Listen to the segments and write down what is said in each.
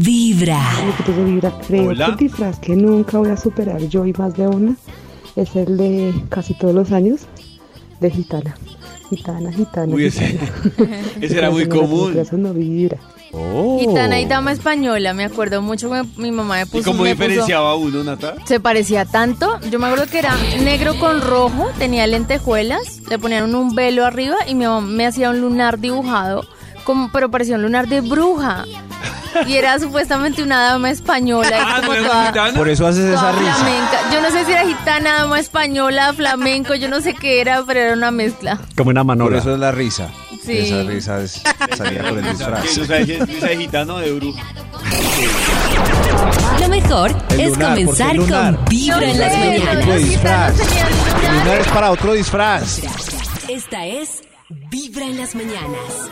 Vibra. Amiguitos de Vibra, creo Hola. que el disfraz que nunca voy a superar yo y más de una es el de casi todos los años de gitana. Gitana, gitana. Uy, ese, gitana. ese era muy común. Eso no vibra. Oh. Gitana y dama española, me acuerdo mucho que mi mamá me puso. ¿Y cómo me puso- diferenciaba uno, Nata? se parecía tanto. Yo me acuerdo que era negro con rojo, tenía lentejuelas, le ponían un velo arriba y mi mamá me hacía un lunar dibujado, como, pero parecía un lunar de bruja. Y era supuestamente una dama española, y Ah, como ¿no era toda, gitana? Por eso haces esa risa. flamenca. Yo no sé si era gitana, dama española, flamenco, yo no sé qué era, pero era una mezcla. Como una Por manola. eso es la risa. Sí. Esa risa es, salía por el disfraz. Sí, o sea, ese- ese gitano de bruja. Lo mejor es comenzar ¿por con Vibra No en las mañanas. de disfraz. tenían El lunar es para otro disfraz. Esta es Vibra en las mañanas.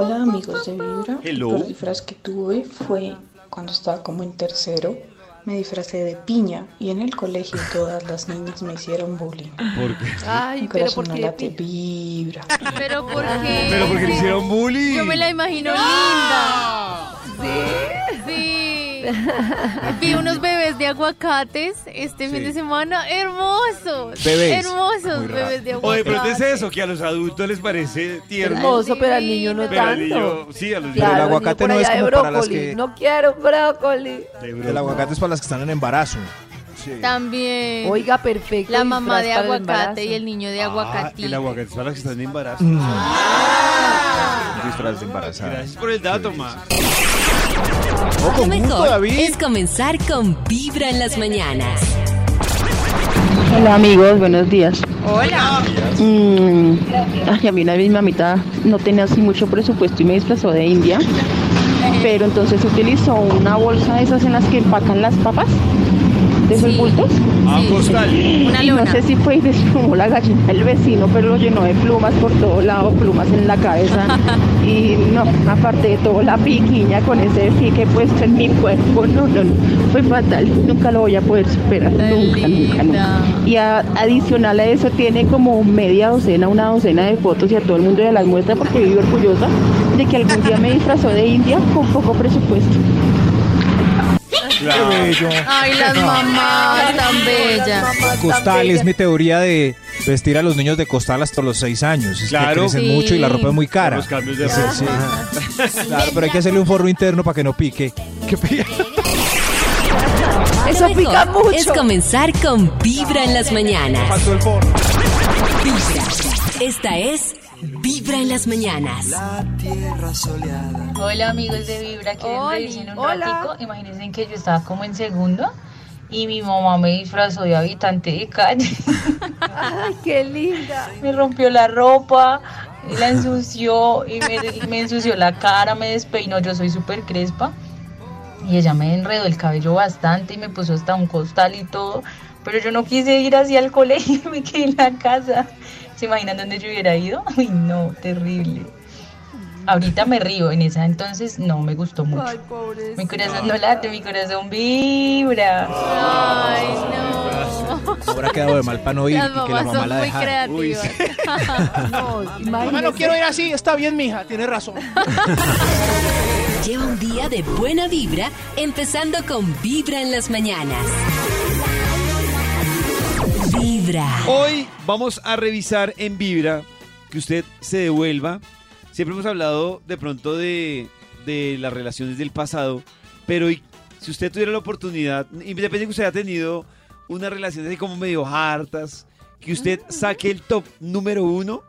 Hola amigos de Vibra. Hello. El disfraz que tuve fue cuando estaba como en tercero. Me disfracé de piña y en el colegio todas las niñas me hicieron bullying. ¿Por qué? Ay, Mi pero corazón ¿por no late, vibra. Pero ¿por qué? Pero porque le hicieron bullying. Yo me la imagino linda. Sí. Sí. Vi unos bebés de aguacates este fin de semana. Hermosos. Bebés. Hermosos bebés de aguacates. de pronto es eso, que a los adultos les parece tierno. Hermoso, pero al niño no Pero al tanto. niño, sí, a los Pero el Claro, aguacate no es como para las que- No quiero brócoli. El aguacate es para las que están en embarazo. También. Oiga, perfecto. la mamá de el aguacate y el niño de Ah, aguacate. el aguacate es para las que están en embarazo. Un disfraz de embarazada. Gracias por el dato, ma. Oh, Lo gusto, mejor David. es comenzar con Vibra en las mañanas. Hola amigos, buenos días. Hola. Mm, ay, a mí una vez mi mamita no tenía así mucho presupuesto y me disfrazó de India, pero entonces utilizó una bolsa de esas en las que empacan las papas, de esos Sí. bultos. Ah, postal. Una Y no sé si fue y desplumó la gallina del vecino, pero lo llenó de plumas por todo lado, plumas en la cabeza. Y no, aparte de todo, la piquiña con ese pique puesto en mi cuerpo. No, no, no. Fue fatal. Nunca lo voy a poder superar. Nunca, nunca, nunca. Y a- adicional a eso, tiene como media docena, una docena de fotos y a todo el mundo ya las muestra porque vivo orgullosa de que algún día me disfrazó de India con poco presupuesto. Claro. Ay, las mamás tan bellas. Costal es mi teoría de vestir a los niños de costal hasta los seis años. Es Claro. que crecen Sí. mucho y la ropa es muy cara. Los cambios de Sí, ropa. sí. Claro, pero hay que hacerle un forro interno para que no pique. ¿Qué pica? Eso pica mucho. es comenzar con Vibra en las mañanas. Faltó el forro. Vibra. Esta es Vibra en las mañanas. Hola amigos de Vibra, quieren reírse en un hola. ratico. Imagínense que yo estaba como en segundo y mi mamá me disfrazó de habitante de calle. Ay, qué linda. me rompió la ropa, la ensució y me, y me ensució la cara, me despeinó. Yo soy súper crespa y ella me enredó el cabello bastante y me puso hasta un costal y todo. Pero yo no quise ir hacia el colegio y me quedé en la casa. ¿Se imaginan dónde yo hubiera ido? Uy, no, terrible. Ahorita me río, en esa entonces no me gustó mucho. Ay, pobre. Mi corazón no late, mi corazón vibra. Ay, no. Habrá quedado de mal para no ir Las y que la mamá la creativas. No, Mamá, no quiero ir así, está bien, mija, tiene razón. Lleva un día de buena vibra, empezando con Vibra en las mañanas. Vibra. Hoy vamos a revisar en Vibra que usted se devuelva. Siempre hemos hablado de pronto de, de las relaciones del pasado, pero hoy, si usted tuviera la oportunidad, independientemente de que usted haya tenido unas relaciones así como medio hartas, que usted saque el top número uno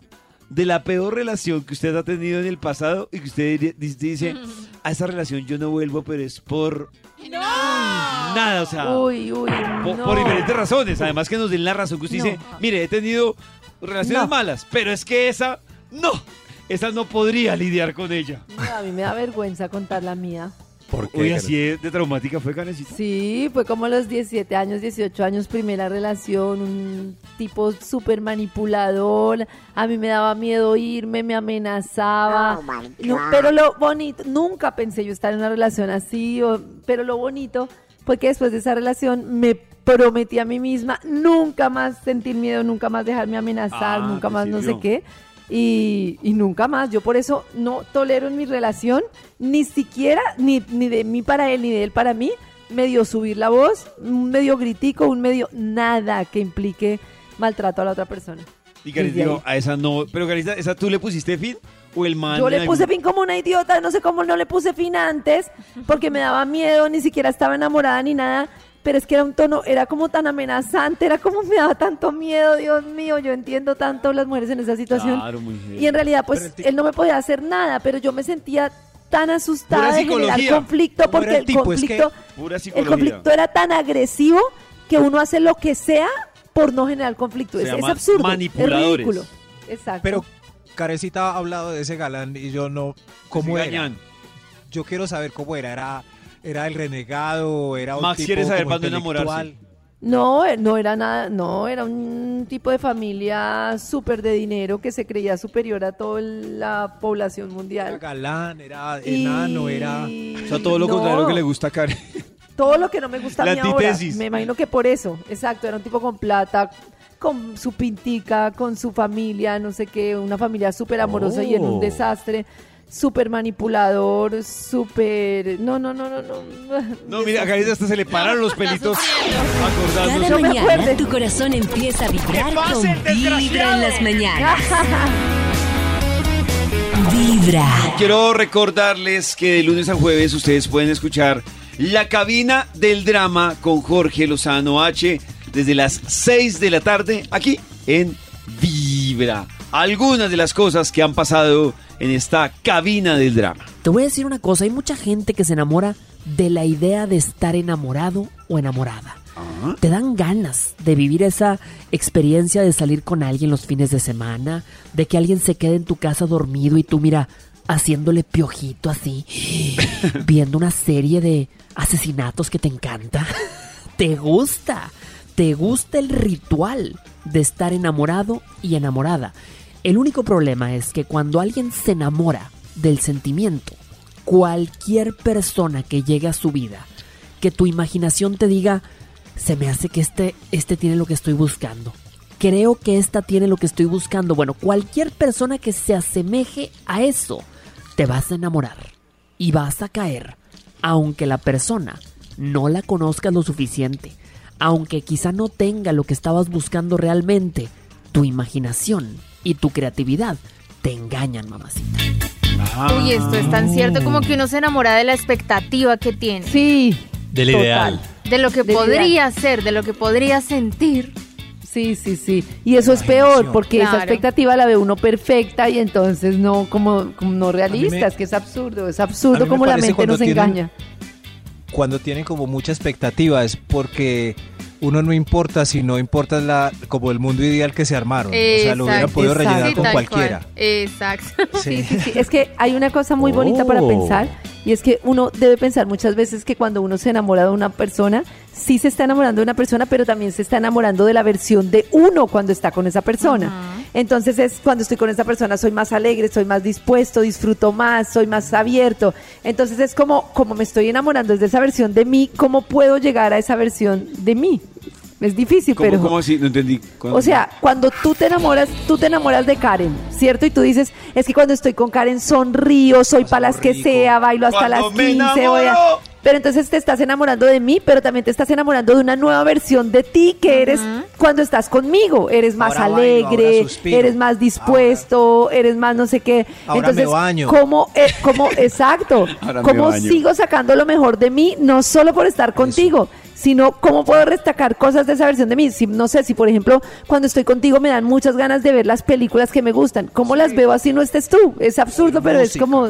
de la peor relación que usted ha tenido en el pasado y que usted dice, a esa relación yo no vuelvo, pero es por nada, o sea, Uy, uy. po- no. por diferentes razones. Además que nos den la razón que usted No. dice, mire, he tenido relaciones No. malas, pero es que esa, no, esa no podría lidiar con ella. No, a mí me da vergüenza contar la mía. ¿Por Oye, así de, de traumática fue, Canecita. Sí, fue como a los 17 años, 18 años, primera relación, un tipo súper manipulador. A mí me daba miedo irme, me amenazaba. No, pero lo bonito, nunca pensé yo estar en una relación así, o- pero lo bonito fue que después de esa relación me prometí a mí misma nunca más sentir miedo, nunca más dejarme amenazar, Ah, nunca más no sé qué. Y, y nunca más. Yo por eso no tolero en mi relación ni siquiera, ni, ni de mí para él, ni de él para mí, medio subir la voz, un medio gritico, un medio nada que implique maltrato a la otra persona. Y Carita a esa no. Pero Carita, ¿esa tú le pusiste fin? ¿O el man? Yo le algún- puse fin como una idiota, no sé cómo no le puse fin antes, porque me daba miedo, ni siquiera estaba enamorada ni nada, pero es que era un tono, era como tan amenazante, era como me daba tanto miedo, Dios mío, yo entiendo tanto las mujeres en esa situación. Claro, muy Y en realidad, pues, él no me podía hacer nada, pero yo me sentía tan asustada de generar conflicto, ¿Cómo era porque el el tipo? Es que- conflicto, el conflicto era tan agresivo que uno hace lo que sea por no generar conflicto. Se Es, es absurdo, es manipuladores. ridículo. Exacto. Pero Carecita ha hablado de ese galán y yo no. ¿Cómo era? gañán. Yo quiero saber cómo era. ¿Era, era el renegado? ¿Era un Max tipo quiere saber cuándo enamorarse. No, eh, no era nada, no, era un tipo de familia súper de dinero que se creía superior a toda la población Era mundial. galán, era Y- enano, era... O sea, todo lo No, contrario que le gusta a Karen. Todo lo que no me gusta a La mí ahora. antítesis. Me imagino que por eso, exacto, era un tipo con plata, con su pintica, con su familia, no sé qué, una familia súper amorosa y en un Oh. desastre, súper manipulador, súper... No, no, no, no, no. No, mira, a Carita hasta se le pararon los pelitos acordándose. Cada mañana tu corazón empieza a vibrar con! Vibra en las mañanas. Vibra. Quiero recordarles que de lunes a jueves ustedes pueden escuchar La Cabina del Drama con Jorge Lozano H desde las 6 de la tarde aquí en Vibra. Algunas de las cosas que han pasado en esta cabina del drama. Te voy a decir una cosa, hay mucha gente que se enamora de la idea de estar enamorado o enamorada. Te dan ganas de vivir esa experiencia de salir con alguien los fines de semana, de que alguien se quede en tu casa dormido y tú mira haciéndole piojito así, viendo una serie de asesinatos que te encanta. Te gusta, te gusta el ritual de estar enamorado y enamorada. El único problema es que cuando alguien se enamora del sentimiento, cualquier persona que llegue a su vida, que tu imaginación te diga, se me hace que este, este tiene lo que estoy buscando. Creo que esta tiene lo que estoy buscando. Bueno, cualquier persona que se asemeje a eso, te vas a enamorar y vas a caer, aunque la persona no la conozcas lo suficiente, aunque quizá no tenga lo que estabas buscando realmente, tu imaginación y tu creatividad te engañan, mamacita. Uy, esto es tan cierto como que uno se enamora de la expectativa que tiene. Sí. Del total. ideal. De lo que Del podría ideal. ser, de lo que podría sentir. Sí, sí, sí. Y eso es peor, porque esa expectativa la ve uno perfecta y entonces no como, como no realista, me- es que es absurdo, es absurdo como la mente nos tienen- engaña. Cuando tienen como mucha expectativa es porque uno no importa si no importa la, como el mundo ideal que se armaron. o sea, lo hubieran podido exacto. rellenar Sí, con cualquiera. cual. Exacto. Sí, sí, sí. Es que hay una cosa muy bonita para Oh. pensar y es que uno debe pensar muchas veces que cuando uno se enamora de una persona, sí se está enamorando de una persona, pero también se está enamorando de la versión de uno cuando está con esa persona. Entonces es cuando estoy con esa persona soy más alegre, soy más dispuesto, disfruto más, soy más abierto. Entonces es como como me estoy enamorando desde esa versión de mí, ¿cómo puedo llegar a esa versión de mí? Es difícil, ¿Cómo, pero cómo así? No entendí. ¿Cuándo? o sea, cuando tú te enamoras, tú te enamoras de Karen, ¿cierto? Y tú dices, es que cuando estoy con Karen sonrío, soy para las que sea, bailo hasta Cuando las me 15, voy a... Pero entonces te estás enamorando de mí, pero también te estás enamorando de una nueva versión de ti que eres cuando estás conmigo. Eres más Ahora alegre, eres más dispuesto, eres más no sé qué. Ahora me entonces, baño. ¿cómo, eh, cómo, exacto, Ahora me cómo baño. sigo sacando lo mejor de mí, no solo por estar contigo, sino cómo puedo destacar cosas de esa versión de mí. Si, no sé, si por ejemplo, cuando estoy contigo me dan muchas ganas de ver las películas que me gustan. ¿Cómo las veo así no estés tú? Es absurdo, pero es como,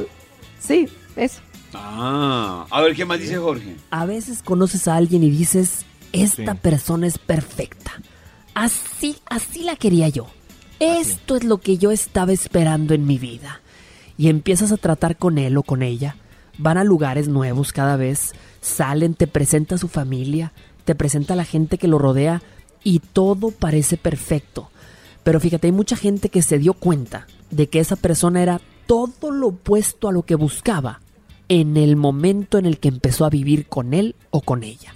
sí, eso. Ah, a ver, ¿qué más dice Jorge? A veces conoces a alguien y dices, esta Sí. persona es perfecta. Así, así la quería yo. Esto es lo que yo estaba esperando en mi vida. Y empiezas a tratar con él o con ella. Van a lugares nuevos cada vez. Salen, te presenta a su familia, te presenta a la gente que lo rodea y todo parece perfecto. Pero fíjate, hay mucha gente que se dio cuenta de que esa persona era todo lo opuesto a lo que buscaba en el momento en el que empezó a vivir con él o con ella.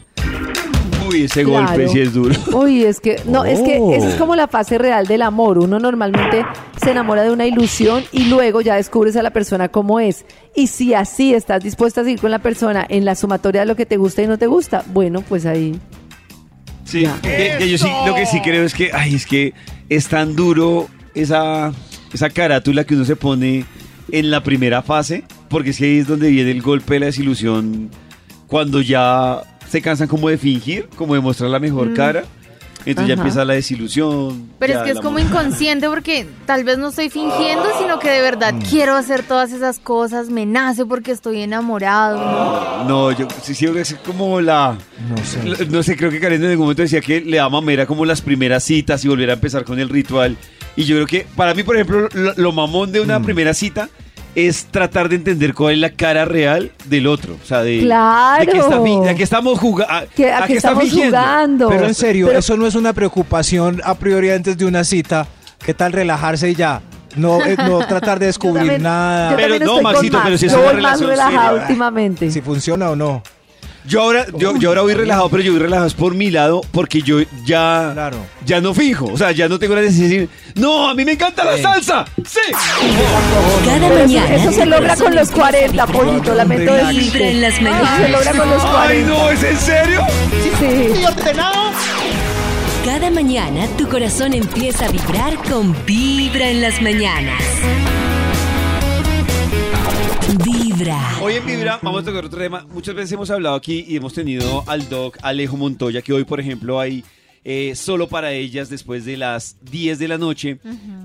Uy, ese Claro. golpe sí es duro. Uy, es que, no, es que Oh. esa es como la fase real del amor. Uno normalmente se enamora de una ilusión y luego ya descubres a la persona como es. Y si así estás dispuesta a seguir con la persona en la sumatoria de lo que te gusta y no te gusta, bueno, pues ahí. Sí, que, que yo sí, lo que sí creo es que, ay, es que es tan duro esa, esa carátula que uno se pone en la primera fase, porque es que ahí es donde viene el golpe de la desilusión, cuando ya se cansan como de fingir, como de mostrar la mejor Mm. cara, entonces ya Ajá. empieza la desilusión. Pero ya es que es la como mo- inconsciente porque tal vez no estoy fingiendo, sino que de verdad quiero hacer todas esas cosas, me nace porque estoy enamorado, ¿no? No, yo sí, sí, es como la... No sé. L- No sé, creo que Karen en algún momento decía que le da mamera como las primeras citas y volver a empezar con el ritual. Y yo creo que para mí, por ejemplo, lo, lo mamón de una primera cita es tratar de entender cuál es la cara real del otro. O sea, de, ¡Claro! de que, está fi- de que estamos jugando. Que, ¿A qué estamos jugando? Pero en serio, Pero- eso no es una preocupación a priori antes de una cita. ¿Qué tal relajarse y ya? No, eh, no tratar de descubrir también- nada. Yo también estoy con Max. Yo voy más relajada últimamente. Si funciona o no. Yo ahora, yo, yo ahora voy relajado, pero yo voy relajado es por mi lado, porque yo ya, ya no fijo. O sea, ya no tengo la necesidad de decir, no, a mí me encanta la salsa. Sí. Cada mañana. Eso, se logra con los 40, pollito, lamento Vibra decirte. en las Eso mañanas. se logra con los 40. Ay, no, ¿es en serio? Sí. ¿Y ordenado? Cada mañana tu corazón empieza a vibrar con Vibra en las mañanas. Vibra. Hoy en Vibra vamos a tocar otro tema. Muchas veces hemos hablado aquí y hemos tenido al doc Alejo Montoya, que hoy, por ejemplo, hay eh, solo para ellas después de las 10 de la noche.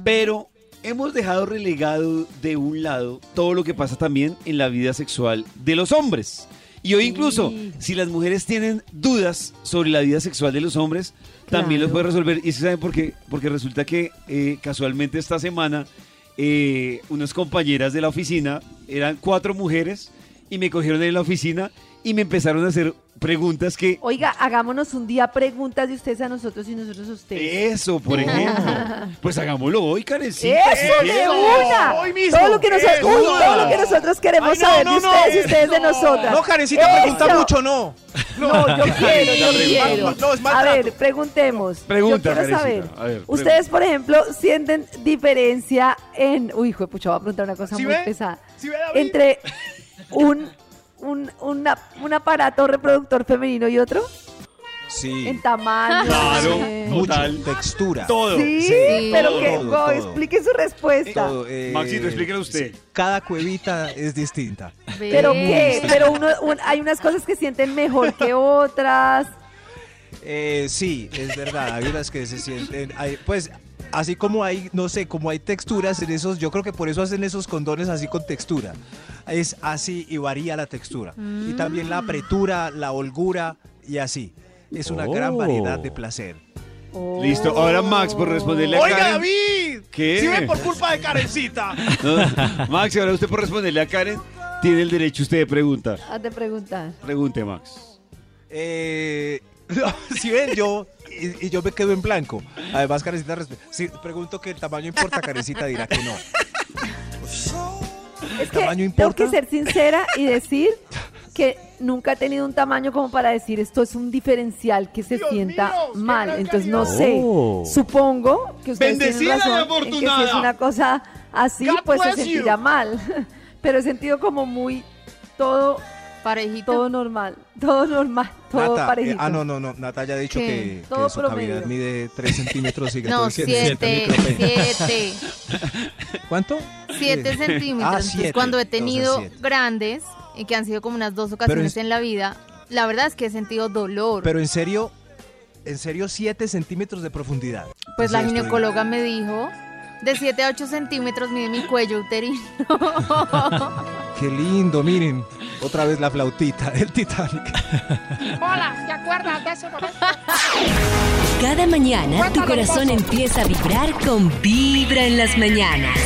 Pero hemos dejado relegado de un lado todo lo que pasa también en la vida sexual de los hombres. Y hoy incluso, si las mujeres tienen dudas sobre la vida sexual de los hombres, también los puede resolver. ¿Y se saben por qué? Porque resulta que eh, casualmente esta semana eh, unas compañeras de la oficina, eran cuatro mujeres, y me cogieron en la oficina y me empezaron a hacer preguntas que... Oiga, hagámonos un día preguntas de ustedes a nosotros y nosotros a ustedes. Eso, por ejemplo. Pues hagámoslo hoy, Karencita. ¡Eso si de una! Hoy mismo. Todo lo que nosotros, uy, todo lo que nosotros queremos Ay, no, saber no, de no, ustedes y ustedes de nosotras. No, Karencita pregunta mucho, no. No, yo quiero, yo quiero. No, no, es a ver, preguntemos. Pregunta, yo quiero saber. A ver, Ustedes, por ejemplo, sienten diferencia en. Uy, hijo de pucha, voy a preguntar una cosa ¿Sí muy ve? pesada. ¿Sí ve? Entre un, un, una- un aparato reproductor femenino y otro. Sí. En tamaño. Claro. eh, Mucho. Total. Textura. Todo. Sí, Sí, pero todo, que todo, no, todo. explique su respuesta. Todo, eh, Maxito, explíquelo usted. Cada cuevita es distinta. ¿Pero Ve. qué? Pero uno, un- hay unas cosas que sienten mejor que otras. Eh, sí, es verdad. Hay unas que se sienten. hay- pues, así como hay, no sé, como hay texturas en esos, yo creo que por eso hacen esos condones así con textura. Es así y varía la textura. Y también la apretura, la holgura y así. Es una gran Oh. variedad de placer. Listo. Ahora Max, por responderle a Oiga, Karen. David. ¿Qué? ¿Sí ve por culpa de Karencita? No, Max, ahora usted por responderle a Karen, tiene el derecho usted de preguntar. Hazte preguntar. Pregunte, Max. Eh, no, si ven, yo. Y, y yo me quedo en blanco. Además, Carecita, resp- si pregunto que el tamaño importa, Carecita dirá que no. Es que ¿Tamaño tengo importa? que ser sincera y decir que nunca he tenido un tamaño como para decir esto es un diferencial que se Dios sienta mío, mal. Entonces no sé. Oh. Supongo que ustedes Bendecida y tienen razón en que si es una cosa así, God pues se you. sentirá mal. Pero he sentido como muy todo, Parejito. todo normal, todo normal, todo Nata, eh, parejito. ah, no, no, no. Nata ya ha dicho ¿Qué? que, que Todo su cavidad promedio. mide 3 centímetros y que No, todo siete siete, micropene. siete, ¿Cuánto? siete Sí. centímetros. Ah, Entonces, cuando he tenido grandes, y que han sido como unas dos ocasiones es- en la vida, la verdad es que he sentido dolor. Pero en serio, en serio, 7 centímetros de profundidad. pues la ginecóloga me dijo, de 7 a 8 centímetros mide mi cuello uterino. Qué lindo, miren. Otra vez la flautita del Titanic. Hola, ¿te acuerdas de ese momento? Cada mañana tu corazón empieza a vibrar con Vibra en las mañanas.